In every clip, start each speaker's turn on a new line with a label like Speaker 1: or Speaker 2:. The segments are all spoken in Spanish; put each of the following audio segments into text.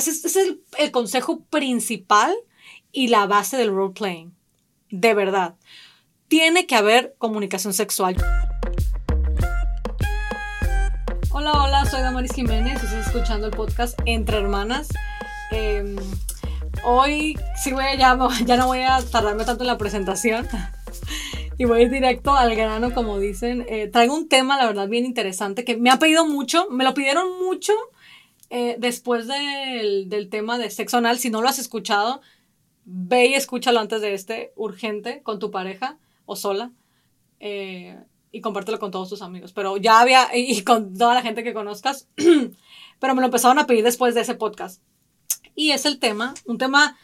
Speaker 1: sea, ese, es el, el consejo principal y la base del role playing. De verdad. Tiene que haber comunicación sexual. Hola, hola, soy Damaris Jiménez y estás escuchando el podcast Entre Hermanas. Em, hoy sí voy a, ya, ya no voy a tardarme tanto en la presentación y voy a ir directo al grano, como dicen. Eh, traigo un tema, la verdad, bien interesante que me ha pedido mucho, me lo pidieron mucho eh, después del, tema de sexo anal. Si no lo has escuchado, ve y escúchalo antes de este, urgente, con tu pareja o sola. Eh, y compártelo con todos tus amigos. Pero ya había, y con toda la gente que conozcas, pero me lo empezaron a pedir después de ese podcast. Y es el tema, un tema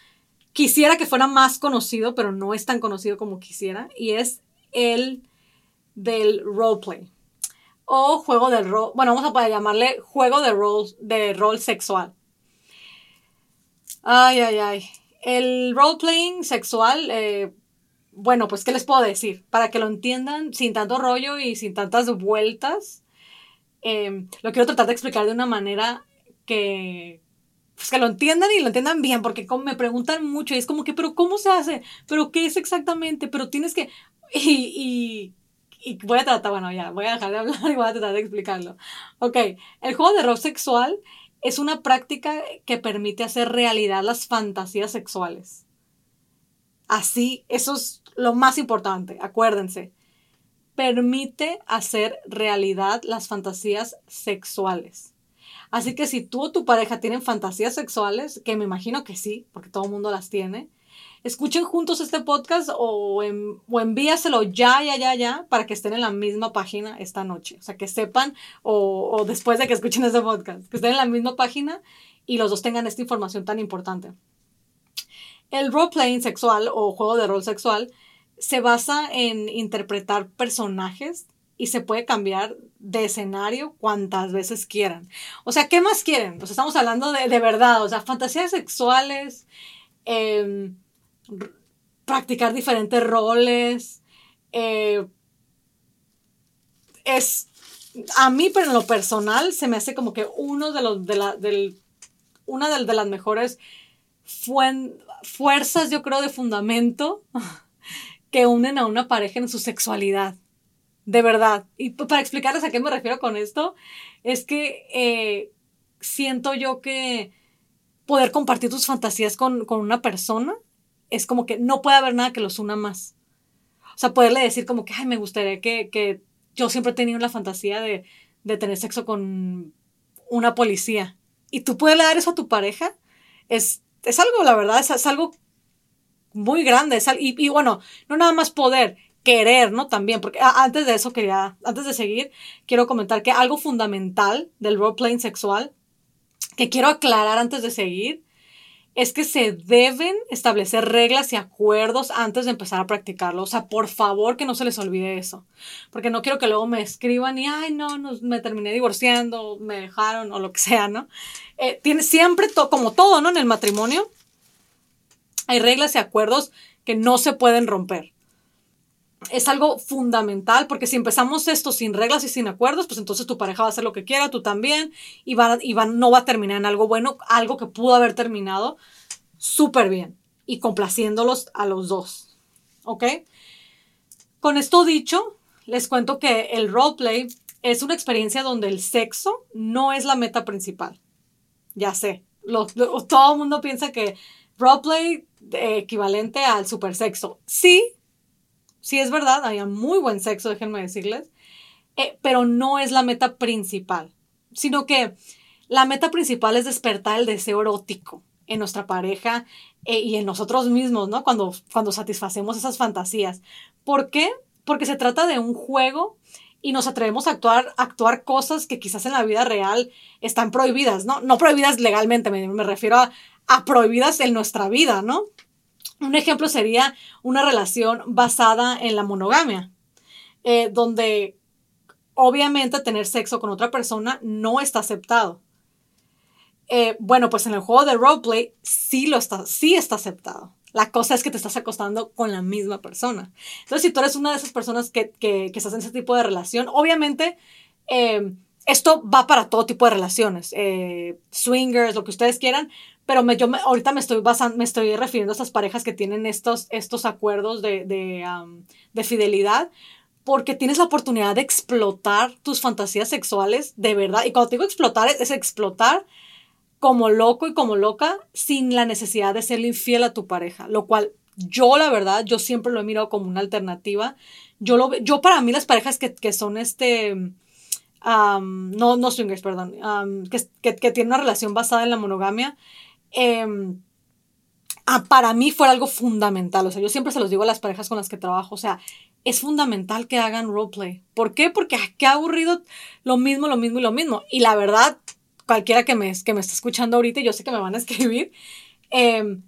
Speaker 1: quisiera que fuera más conocido, pero no es tan conocido como quisiera, y es el del roleplay. O juego del rol, bueno, vamos a poder llamarle juego de rol, de sexual. Ay, ay, ay. El roleplaying sexual, eh, bueno, pues, ¿qué les puedo decir? Para que lo entiendan sin tanto rollo y sin tantas vueltas, em, lo quiero tratar de explicar de una manera que, pues, que lo entiendan y lo entiendan bien, porque me preguntan mucho y es como que, pero ¿cómo se hace? ¿Pero qué es exactamente? Pero tienes que... Y, y voy a tratar, bueno, ya, voy a dejar de hablar y voy a tratar de explicarlo. Ok, el juego de rol sexual es una práctica que permite hacer realidad las fantasías sexuales. Así, eso es lo más importante, acuérdense. Permite hacer realidad las fantasías sexuales. Así que si tú o tu pareja tienen fantasías sexuales, que me imagino que sí, porque todo el mundo las tiene, escuchen juntos este podcast o, o envíaselo ya, ya, ya, ya, para que estén en la misma página esta noche. O sea, que sepan, o, después de que escuchen este podcast, que estén en la misma página y los dos tengan esta información tan importante. El role-playing sexual o juego de rol sexual se basa en interpretar personajes y se puede cambiar de escenario cuantas veces quieran. O sea, ¿qué más quieren? Pues estamos hablando de, de verdad, o sea, fantasías sexuales, eh, practicar diferentes roles. Eh, es, a mí, pero en lo personal, se me hace como que uno de los, de la, del, una de, las mejores fuerzas, yo creo, de fundamento que unen a una pareja en su sexualidad. De verdad. Y para explicarles a qué me refiero con esto, es que eh, siento yo que poder compartir tus fantasías con, con, una persona es como que no puede haber nada que los una más. O sea, poderle decir como que, ay, me gustaría que, que yo siempre he tenido la fantasía de, de tener sexo con una policía. Y tú puedes dar eso a tu pareja, es es algo, la verdad, es, algo muy grande. Es, y, y, bueno, no nada más poder, querer, ¿no? También, porque antes de eso quería, antes de seguir, quiero comentar que algo fundamental del role-playing sexual, que quiero aclarar antes de seguir, es que se deben establecer reglas y acuerdos antes de empezar a practicarlo. O sea, por favor que no se les olvide eso. Porque no quiero que luego me escriban y, ay, no, me terminé divorciando, me dejaron o lo que sea, ¿no? Eh, tiene siempre, to como todo, ¿no? En el matrimonio, hay reglas y acuerdos que no se pueden romper. Es algo fundamental porque si empezamos esto sin reglas y sin acuerdos, pues entonces tu pareja va a hacer lo que quiera, tú también, y, va, y va, no va a terminar en algo bueno, algo que pudo haber terminado súper bien y complaciéndolos a los dos. ¿Ok? Con esto dicho, les cuento que el roleplay es una experiencia donde el sexo no es la meta principal. Ya sé, lo, todo el mundo piensa que roleplay eh, equivalente al super sexo. Sí, sí es verdad, hay muy buen sexo, déjenme decirles, eh, pero no es la meta principal, sino que la meta principal es despertar el deseo erótico en nuestra pareja eh, y en nosotros mismos, ¿no? Cuando, cuando satisfacemos esas fantasías. ¿Por qué? Porque se trata de un juego y nos atrevemos a actuar, actuar cosas que quizás en la vida real están prohibidas, ¿no? No prohibidas legalmente, me, refiero a prohibidas en nuestra vida, ¿no? Un ejemplo sería una relación basada en la monogamia, eh, donde obviamente tener sexo con otra persona no está aceptado. Eh, bueno, pues en el juego de roleplay sí, lo está, sí está aceptado. La cosa es que te estás acostando con la misma persona. Entonces, si tú eres una de esas personas que, que, que estás en ese tipo de relación, obviamente eh, esto va para todo tipo de relaciones, swingers, lo que ustedes quieran, pero me, yo me, ahorita me estoy, basando, me estoy refiriendo a estas parejas que tienen estos, estos acuerdos de, de, de fidelidad, porque tienes la oportunidad de explotar tus fantasías sexuales de verdad. Y cuando digo explotar, es, explotar como loco y como loca sin la necesidad de ser infiel a tu pareja, lo cual yo la verdad, yo siempre lo he mirado como una alternativa. Yo, lo, yo para mí las parejas que, que son este, no, no swingers, perdón, que, que, que, tienen una relación basada en la monogamia, eh, para mí fue algo fundamental. O sea, yo siempre se los digo a las parejas con las que trabajo. O sea, es fundamental que hagan roleplay. ¿Por qué? Porque ah, qué aburrido lo mismo, lo mismo y lo mismo. Y la verdad, cualquiera que me, que me esté escuchando ahorita, yo sé que me van a escribir, em,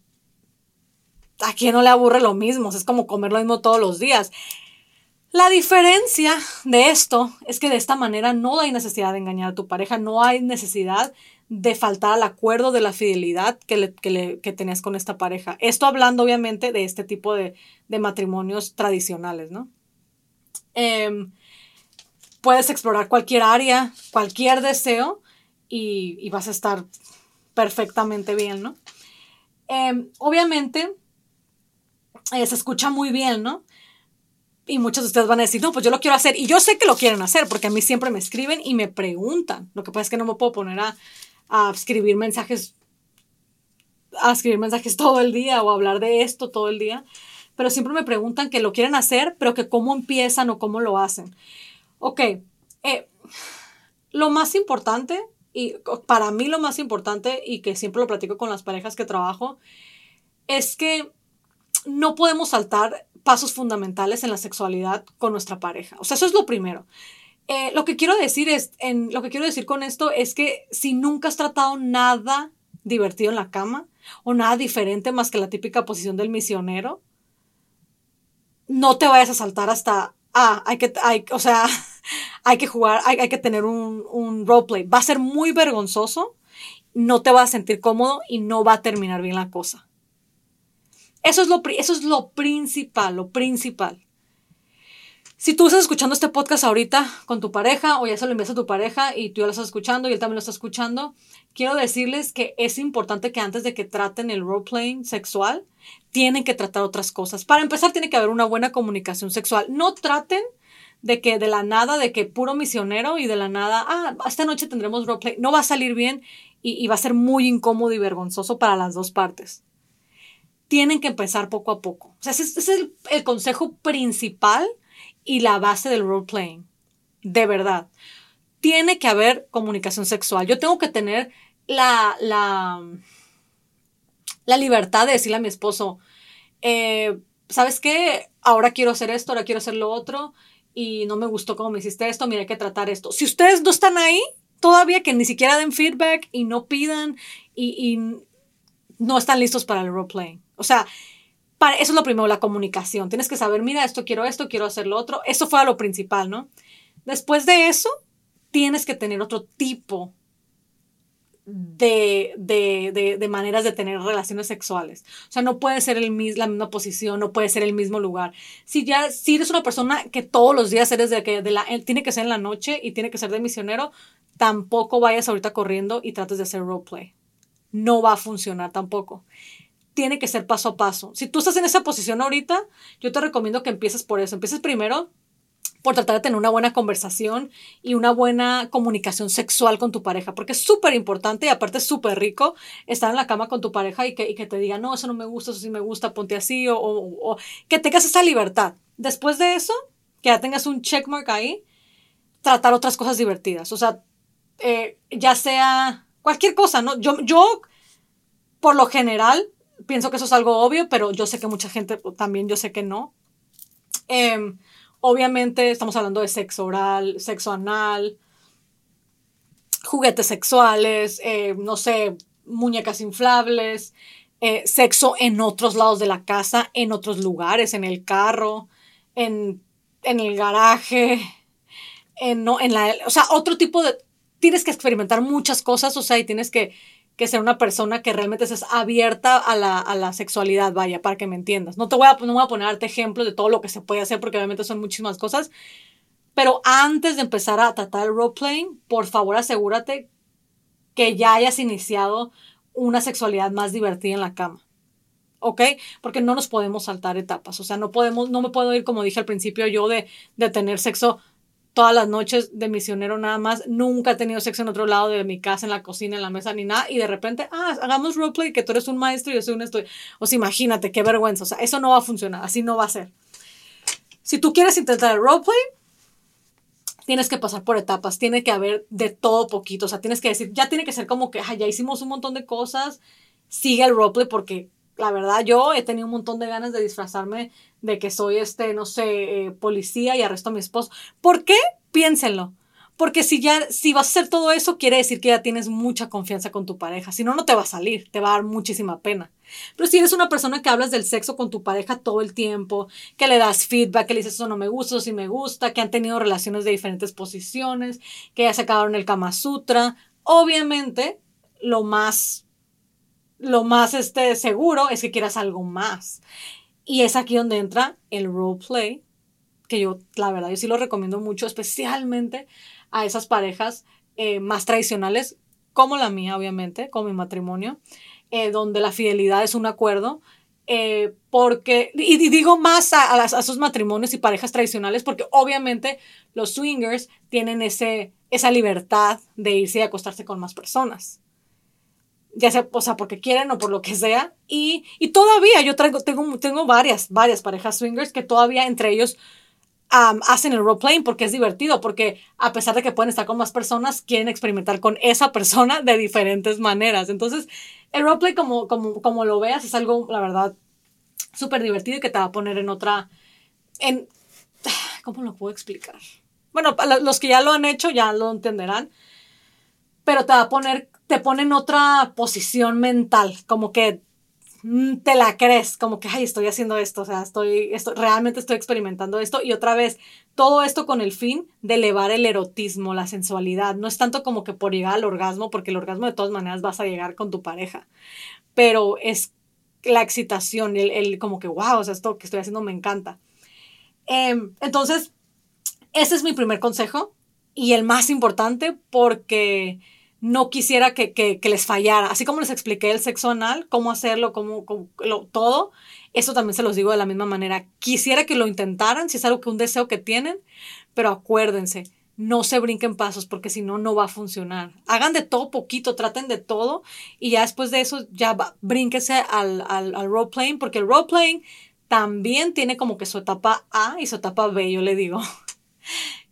Speaker 1: a quién no le aburre lo mismo. es como comer lo mismo todos los días. La diferencia de esto es que de esta manera no hay necesidad de engañar a tu pareja, no hay necesidad de faltar al acuerdo de la fidelidad que, le, que, tenías con esta pareja. Esto hablando obviamente de este tipo de, matrimonios tradicionales, ¿no? Em, puedes explorar cualquier área, cualquier deseo y, vas a estar perfectamente bien, ¿no? Em, obviamente eh, se escucha muy bien, ¿no? Y muchos de ustedes van a decir, no, pues yo lo quiero hacer. Y yo sé que lo quieren hacer, porque a mí siempre me escriben y me preguntan. Lo que pasa es que no me puedo poner a, a escribir mensajes, a escribir mensajes todo el día o hablar de esto todo el día, pero siempre me preguntan que lo quieren hacer, pero que cómo empiezan o cómo lo hacen. Ok, eh, lo más importante, y para mí lo más importante, y que siempre lo platico con las parejas que trabajo, es que no podemos saltar pasos fundamentales en la sexualidad con nuestra pareja. O sea, eso es lo primero. Eh, lo que quiero decir es, lo que quiero decir con esto es que si nunca has tratado nada divertido en la cama o nada diferente más que la típica posición del misionero, no te vayas a saltar hasta, ah, hay que, hay, o sea, hay que jugar, hay, hay que tener un, un roleplay. Va a ser muy vergonzoso, no te vas a sentir cómodo y no va a terminar bien la cosa. Eso es lo, eso es lo principal, lo principal. Si tú estás escuchando este podcast ahorita con tu pareja o ya se lo envías a tu pareja y tú ya lo estás escuchando y él también lo está escuchando, quiero decirles que es importante que antes de que traten el roleplaying sexual, tienen que tratar otras cosas. Para empezar, tiene que haber una buena comunicación sexual. No traten de que de la nada, de que puro misionero y de la nada, ah, esta noche tendremos roleplay. No va a salir bien y, va a ser muy incómodo y vergonzoso para las dos partes. Tienen que empezar poco a poco. O sea, ese, es el, el consejo principal y la base del role playing. De verdad. Tiene que haber comunicación sexual. Yo tengo que tener la, la, la libertad de decirle a mi esposo, eh, ¿sabes qué? Ahora quiero hacer esto, ahora quiero hacer lo otro y no me gustó cómo me hiciste esto, mira, hay que tratar esto. Si ustedes no están ahí, todavía que ni siquiera den feedback y no pidan y, y no están listos para el role playing. O sea, eso es lo primero, la comunicación. Tienes que saber, mira, esto quiero esto, quiero hacer lo otro. Eso fue lo principal, ¿no? Después de eso, tienes que tener otro tipo de, de, de, maneras de tener relaciones sexuales. O sea, no puede ser el, la misma posición, no puede ser el mismo lugar. Si ya, si eres una persona que todos los días eres de que de la, tiene que ser en la noche y tiene que ser de misionero, tampoco vayas ahorita corriendo y trates de hacer roleplay. No va a funcionar tampoco tiene que ser paso a paso. Si tú estás en esa posición ahorita, yo te recomiendo que empieces por eso. Empieces primero por tratar de tener una buena conversación y una buena comunicación sexual con tu pareja, porque es súper importante y aparte es súper rico estar en la cama con tu pareja y que, te diga, no, eso no me gusta, eso sí me gusta, ponte así, o, o, que tengas esa libertad. Después de eso, que ya tengas un checkmark ahí, tratar otras cosas divertidas, o sea, eh, ya sea cualquier cosa, ¿no? Yo, yo, por lo general, pienso que eso es algo obvio, pero yo sé que mucha gente también, yo sé que no. Em, obviamente estamos hablando de sexo oral, sexo anal, juguetes sexuales, eh, no sé, muñecas inflables, eh, sexo en otros lados de la casa, en otros lugares, en el carro, en, en el garaje, en, no, en la... O sea, otro tipo de... Tienes que experimentar muchas cosas, o sea, y tienes que que ser una persona que realmente es abierta a la, a la, sexualidad, vaya, para que me entiendas. No te voy a, no voy a ponerte ejemplos de todo lo que se puede hacer porque obviamente son muchísimas cosas, Pero antes de empezar a tratar el roleplaying, por favor asegúrate que ya hayas iniciado una sexualidad más divertida en la cama. ¿Ok? Porque no nos podemos saltar etapas. O sea, no podemos, no me puedo ir, como dije al principio, yo de, de tener sexo todas las noches de misionero nada más. Nunca he tenido sexo en otro lado de mi casa, en la cocina, en la mesa, ni nada. Y de repente, ah, hagamos roleplay, que tú eres un maestro y yo soy un estudiante. O sea, imagínate, qué vergüenza. O sea, eso no va a funcionar, así no va a ser. Si tú quieres intentar el roleplay, tienes que pasar por etapas, tiene que haber de todo poquito, o sea, tienes que decir, ya tiene que ser como que, ya hicimos un montón de cosas, sigue el roleplay porque la verdad yo he tenido un montón de ganas de disfrazarme de que soy este, no sé, eh, policía y arresto a mi esposo. ¿Por qué? Piénsenlo. Porque si ya, si vas a hacer todo eso, quiere decir que ya tienes mucha confianza con tu pareja. Si no, no te va a salir, te va a dar muchísima pena. Pero si eres una persona que hablas del sexo con tu pareja todo el tiempo, que le das feedback, que le dices eso no me gusta, eso sí me gusta, que han tenido relaciones de diferentes posiciones, que ya se acabaron el Kama Sutra, obviamente lo más, lo más este, seguro es que quieras algo más. Y es aquí donde entra el roleplay, que yo, la verdad, yo sí lo recomiendo mucho, especialmente a esas parejas eh, más tradicionales, como la mía, obviamente, como mi matrimonio, eh, donde la fidelidad es un acuerdo. Eh, porque, y, digo más a, a, esos matrimonios y parejas tradicionales, porque obviamente los swingers tienen ese, esa libertad de irse y acostarse con más personas. Ya sea, o sea, porque quieren o por lo que sea. Y, y todavía yo traigo, tengo, tengo varias, varias parejas swingers que todavía entre ellos hacen el role-playing porque es divertido, porque a pesar de que pueden estar con más personas, quieren experimentar con esa persona de diferentes maneras. Entonces, el roleplay, como, como, como lo veas, es algo, la verdad, súper divertido y que te va a poner en otra... En, ¿Cómo lo puedo explicar? Bueno, los que ya lo han hecho ya lo entenderán, pero te va a poner, te pone en otra posición mental, como que Mm, te la crees, como que, ay, estoy haciendo esto, o sea, estoy, esto, realmente estoy experimentando esto. Y otra vez, todo esto con el fin de elevar el erotismo, la sensualidad. No es tanto como que por llegar al orgasmo, porque el orgasmo de todas maneras vas a llegar con tu pareja, pero es la excitación, el, el como que, wow, o sea, esto que estoy haciendo me encanta. Em, entonces, ese es mi primer consejo y el más importante porque no quisiera que, que, les fallara. Así como les expliqué el sexo anal, cómo hacerlo, cómo, lo, todo, eso también se los digo de la misma manera. Quisiera que lo intentaran, si es algo que un deseo que tienen, pero acuérdense, no se brinquen pasos porque si no, no va a funcionar. Hagan de todo poquito, traten de todo y ya después de eso ya va, al, al, al role porque el role playing también tiene como que su etapa A y su etapa B, yo le digo.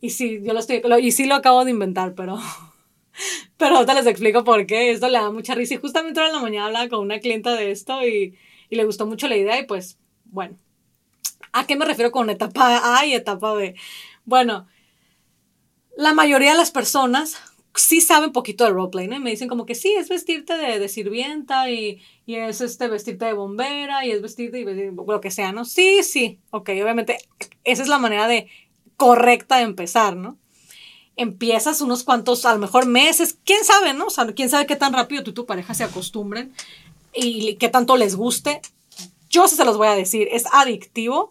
Speaker 1: Y sí, yo lo estoy, y sí lo acabo de inventar, pero pero ahorita les explico por qué. Esto le da mucha risa. Y justamente ahora en la mañana hablaba con una clienta de esto y, y le gustó mucho la idea. Y pues, bueno. ¿A qué me refiero con etapa A y etapa B? Bueno, la mayoría de las personas sí saben poquito de roleplay, ¿no? Y me dicen como que sí, es vestirte de, de sirvienta y, y, es este vestirte de bombera y es vestirte de lo que sea, ¿no? Sí, sí, ok, obviamente esa es la manera de correcta de empezar, ¿no? Empiezas unos cuantos, a lo mejor meses, quién sabe, ¿no? O sea, quién sabe qué tan rápido tú y tu pareja se acostumbren y qué tanto les guste. Yo sí se los voy a decir, es adictivo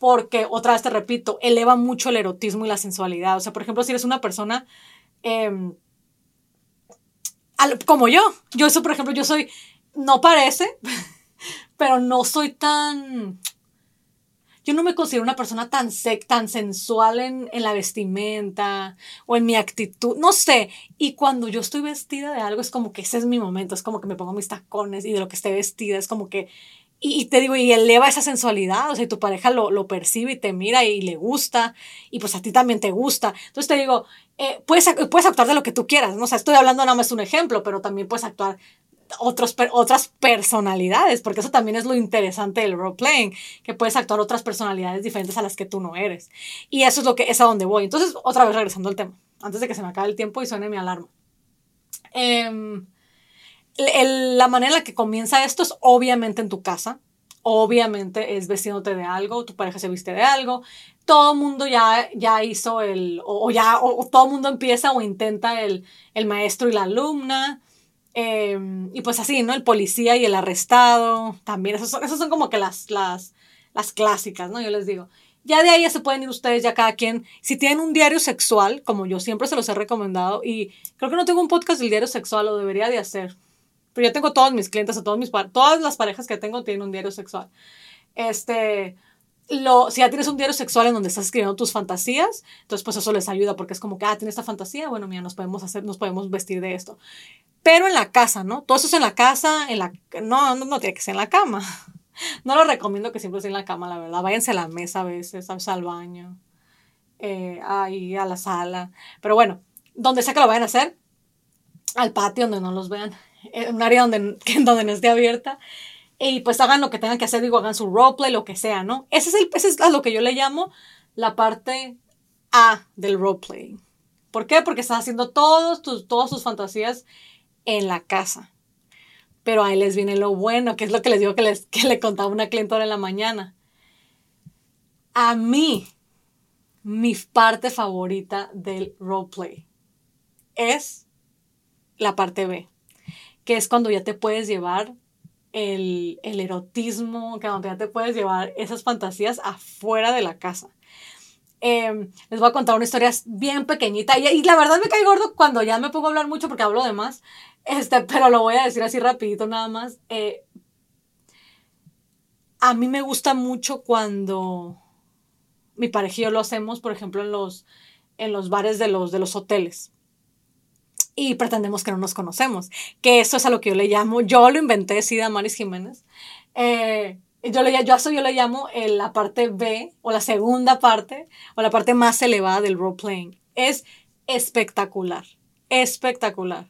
Speaker 1: porque, otra vez te repito, eleva mucho el erotismo y la sensualidad. O sea, por ejemplo, si eres una persona em, como yo, yo eso, por ejemplo, yo soy, no parece, pero no soy tan yo no me considero una persona tan sec, tan sensual en, en, la vestimenta o en mi actitud, no sé. Y cuando yo estoy vestida de algo es como que ese es mi momento, es como que me pongo mis tacones y de lo que esté vestida es como que... Y, te digo, y eleva esa sensualidad, o sea, tu pareja lo, lo, percibe y te mira y le gusta, y pues a ti también te gusta. Entonces te digo, eh, puedes, puedes actuar de lo que tú quieras, ¿no? O estoy hablando nada más un ejemplo, pero también puedes actuar otros, otras personalidades, porque eso también es lo interesante del role playing, que puedes actuar otras personalidades diferentes a las que tú no eres. Y eso es lo que es a donde voy. Entonces, otra vez regresando al tema, antes de que se me acabe el tiempo y suene mi alarma. Em, la manera en la que comienza esto es obviamente en tu casa. Obviamente es vestiéndote de algo, tu pareja se viste de algo, todo el mundo ya, ya hizo el, o, ya, o, todo el mundo empieza o intenta el, el maestro y la alumna, Em, y pues así, ¿no? El policía y el arrestado, también, esos son, esos son como que las, las, las clásicas, ¿no? Yo les digo. Ya de ahí ya se pueden ir ustedes, ya cada quien. Si tienen un diario sexual, como yo siempre se los he recomendado, y creo que no tengo un podcast del diario sexual, lo debería de hacer. Pero yo tengo todos mis clientes, a todos mis todas las parejas que tengo tienen un diario sexual. Este, lo, si ya tienes un diario sexual en donde estás escribiendo tus fantasías, entonces pues eso les ayuda porque es como que, ah, tiene esta fantasía, bueno, mira, nos podemos hacer, nos podemos vestir de esto. Pero en la casa, ¿no? Todo eso es en la casa, en la, no, no, no tiene que ser en la cama. No lo recomiendo que siempre esté en la cama, la verdad. Váyanse a la mesa a veces, al baño, eh, ahí a la sala. Pero bueno, donde sea que lo vayan a hacer, al patio donde no los vean, en un área donde, donde no esté abierta. Y pues hagan lo que tengan que hacer, digo, hagan su roleplay, lo que sea, ¿no? Ese es, el, ese es a lo que yo le llamo la parte A del roleplay. ¿Por qué? Porque estás haciendo todos tus, todas sus fantasías en la casa. Pero ahí les viene lo bueno, que es lo que les digo que, les, que le contaba una cliente ahora en la mañana. A mí, mi parte favorita del roleplay es la parte B, que es cuando ya te puedes llevar el, erotismo, que donde ya te puedes llevar esas fantasías afuera de la casa. Em, les voy a contar una historia bien pequeñita y, la verdad me cae gordo cuando ya me pongo a hablar mucho porque hablo de más, este, pero lo voy a decir así rapidito nada más. Eh, a mí me gusta mucho cuando mi pareja y yo lo hacemos, por ejemplo, en los, en los bares de los, de los hoteles y pretendemos que no nos conocemos. Que eso es a lo que yo le llamo, yo lo inventé, sí, de Maris Jiménez. Eh, yo, le, yo, eso yo le llamo la parte B o la segunda parte o la parte más elevada del role playing. Es espectacular, espectacular.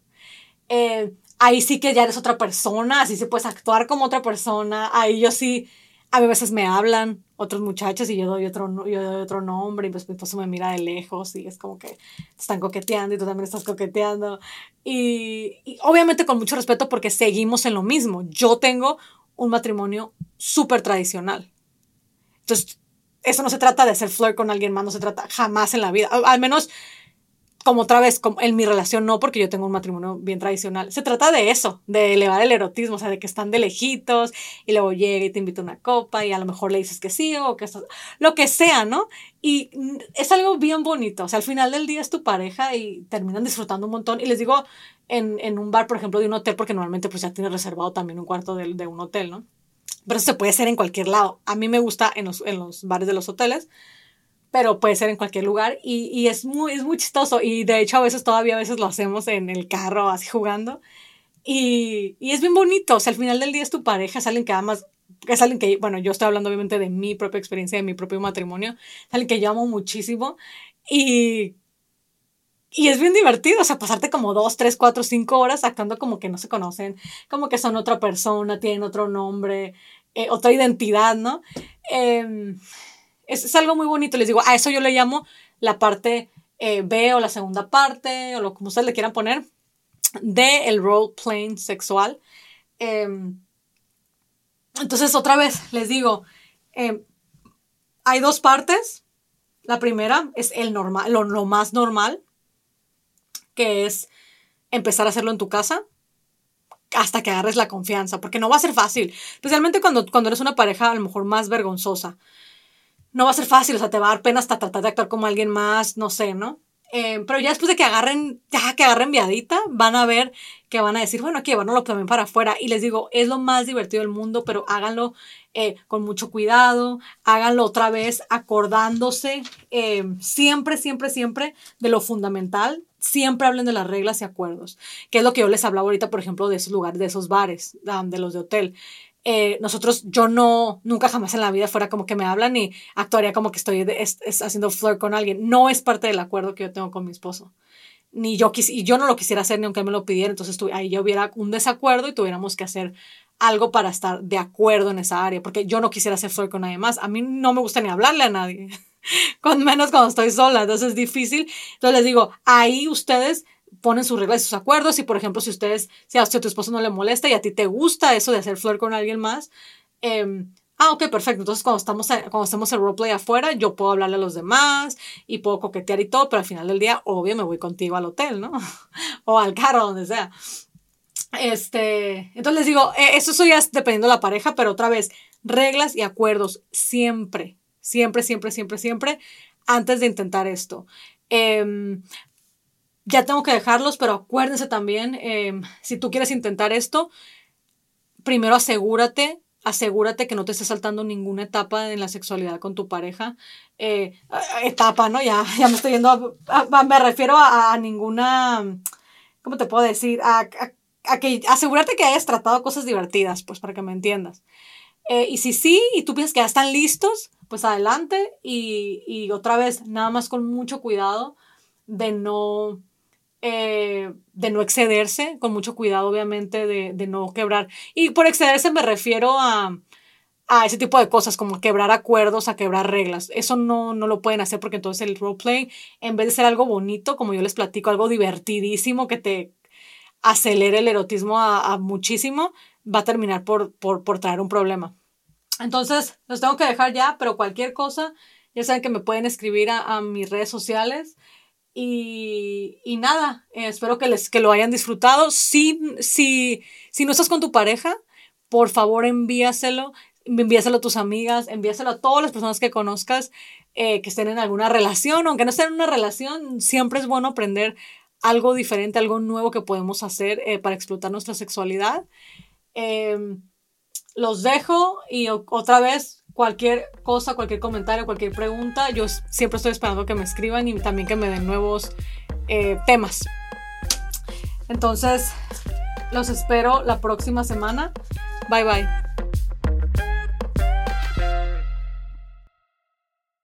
Speaker 1: Eh, ahí sí que ya eres otra persona, así se puedes actuar como otra persona. Ahí yo sí, a veces me hablan, otros muchachos y yo doy otro, yo doy otro nombre y pues mi esposo me mira de lejos y es como que están coqueteando y tú también estás coqueteando. Y, y obviamente con mucho respeto porque seguimos en lo mismo. Yo tengo un matrimonio súper tradicional. Entonces, eso no se trata de hacer flirt con alguien más, no se trata jamás en la vida. Al menos como otra vez, como en mi relación no, porque yo tengo un matrimonio bien tradicional. Se trata de eso, de elevar el erotismo, o sea, de que están de lejitos y luego llega y te invita a una copa y a lo mejor le dices que sí o que estás, lo que sea, ¿no? Y es algo bien bonito, o sea, al final del día es tu pareja y terminan disfrutando un montón. Y les digo, en, en un bar, por ejemplo, de un hotel, porque normalmente pues ya tienes reservado también un cuarto de, de un hotel, ¿no? Pero eso se puede hacer en cualquier lado. A mí me gusta en los, en los bares de los hoteles pero puede ser en cualquier lugar y, y, es, muy, es muy chistoso y de hecho a veces todavía a veces lo hacemos en el carro así jugando y, y es bien bonito, o sea, al final del día es tu pareja, es alguien que amas, es alguien que, bueno, yo estoy hablando obviamente de mi propia experiencia, de mi propio matrimonio, es alguien que yo amo muchísimo y, y es bien divertido, o sea, pasarte como dos, tres, cuatro, cinco horas actuando como que no se conocen, como que son otra persona, tienen otro nombre, eh, otra identidad, ¿no? Eh, es, algo muy bonito, les digo, a eso yo le llamo la parte eh, B o la segunda parte, o lo como ustedes le quieran poner, de el role playing sexual. Em, entonces, otra vez, les digo, em, hay dos partes. La primera es el normal, lo, lo, más normal, que es empezar a hacerlo en tu casa hasta que agarres la confianza, porque no va a ser fácil, especialmente cuando, cuando eres una pareja a lo mejor más vergonzosa no va a ser fácil, o sea, te va a dar pena hasta tratar de actuar como alguien más, no sé, ¿no? Eh, pero ya después de que agarren, ya que agarren viadita, van a ver que van a decir, bueno, aquí lo también para afuera. Y les digo, es lo más divertido del mundo, pero háganlo eh, con mucho cuidado, háganlo otra vez acordándose eh, siempre, siempre, siempre de lo fundamental. Siempre hablen de las reglas y acuerdos, que es lo que yo les hablaba ahorita, por ejemplo, de esos lugares, de esos bares, de los de hotel. Eh, nosotros, yo no, nunca jamás en la vida fuera como que me hablan y actuaría como que estoy haciendo flirt con alguien. No es parte del acuerdo que yo tengo con mi esposo. Ni yo quis, y yo no lo quisiera hacer ni aunque me lo pidiera, entonces ahí ya hubiera un desacuerdo y tuviéramos que hacer algo para estar de acuerdo en esa área, porque yo no quisiera hacer flirt con nadie más. A mí no me gusta ni hablarle a nadie, con menos cuando estoy sola, entonces es difícil. Entonces les digo, ahí ustedes ponen sus reglas y sus acuerdos y por ejemplo si ustedes, si a, tu esposo no le molesta y a ti te gusta eso de hacer flor con alguien más, eh, ah, ok, perfecto, entonces cuando estamos, cuando estamos en roleplay afuera, yo puedo hablarle a los demás y puedo coquetear y todo, pero al final del día, obvio, me voy contigo al hotel, ¿no? o al carro, donde sea. Este, entonces les digo, e, eso ya es dependiendo de la pareja, pero otra vez, reglas y acuerdos siempre, Siempre, siempre, siempre, siempre, antes de intentar esto. Em, ya tengo que dejarlos, pero acuérdense también, em, si tú quieres intentar esto, primero asegúrate, asegúrate que no te estés saltando ninguna etapa en la sexualidad con tu pareja. Eh, etapa, ¿no? Ya, ya me estoy yendo, me refiero a, ninguna, ¿cómo te puedo decir? A, que asegúrate que hayas tratado cosas divertidas, pues para que me entiendas. Eh, y si sí, y tú piensas que ya están listos, pues adelante y, y otra vez, nada más con mucho cuidado de no eh, de no excederse, con mucho cuidado obviamente de, no quebrar. Y por excederse me refiero a, ese tipo de cosas, como quebrar acuerdos, a quebrar reglas. Eso no, no lo pueden hacer porque entonces el roleplay, en vez de ser algo bonito, como yo les platico, algo divertidísimo que te acelere el erotismo a, muchísimo, va a terminar por, por, traer un problema. Entonces, los tengo que dejar ya, pero cualquier cosa, ya saben que me pueden escribir a, a mis redes sociales. Y, nada, eh, espero que, les, que lo hayan disfrutado. Si, si, si no estás con tu pareja, por favor envíaselo, envíaselo a tus amigas, envíaselo a todas las personas que conozcas eh, que estén en alguna relación, aunque no estén en una relación, siempre es bueno aprender algo diferente, algo nuevo que podemos hacer eh, para explotar nuestra sexualidad. Em, los dejo y otra vez cualquier cosa, cualquier comentario, cualquier pregunta, yo siempre estoy esperando que me escriban y también que me den nuevos eh, temas. Entonces, los espero la próxima semana. Bye bye.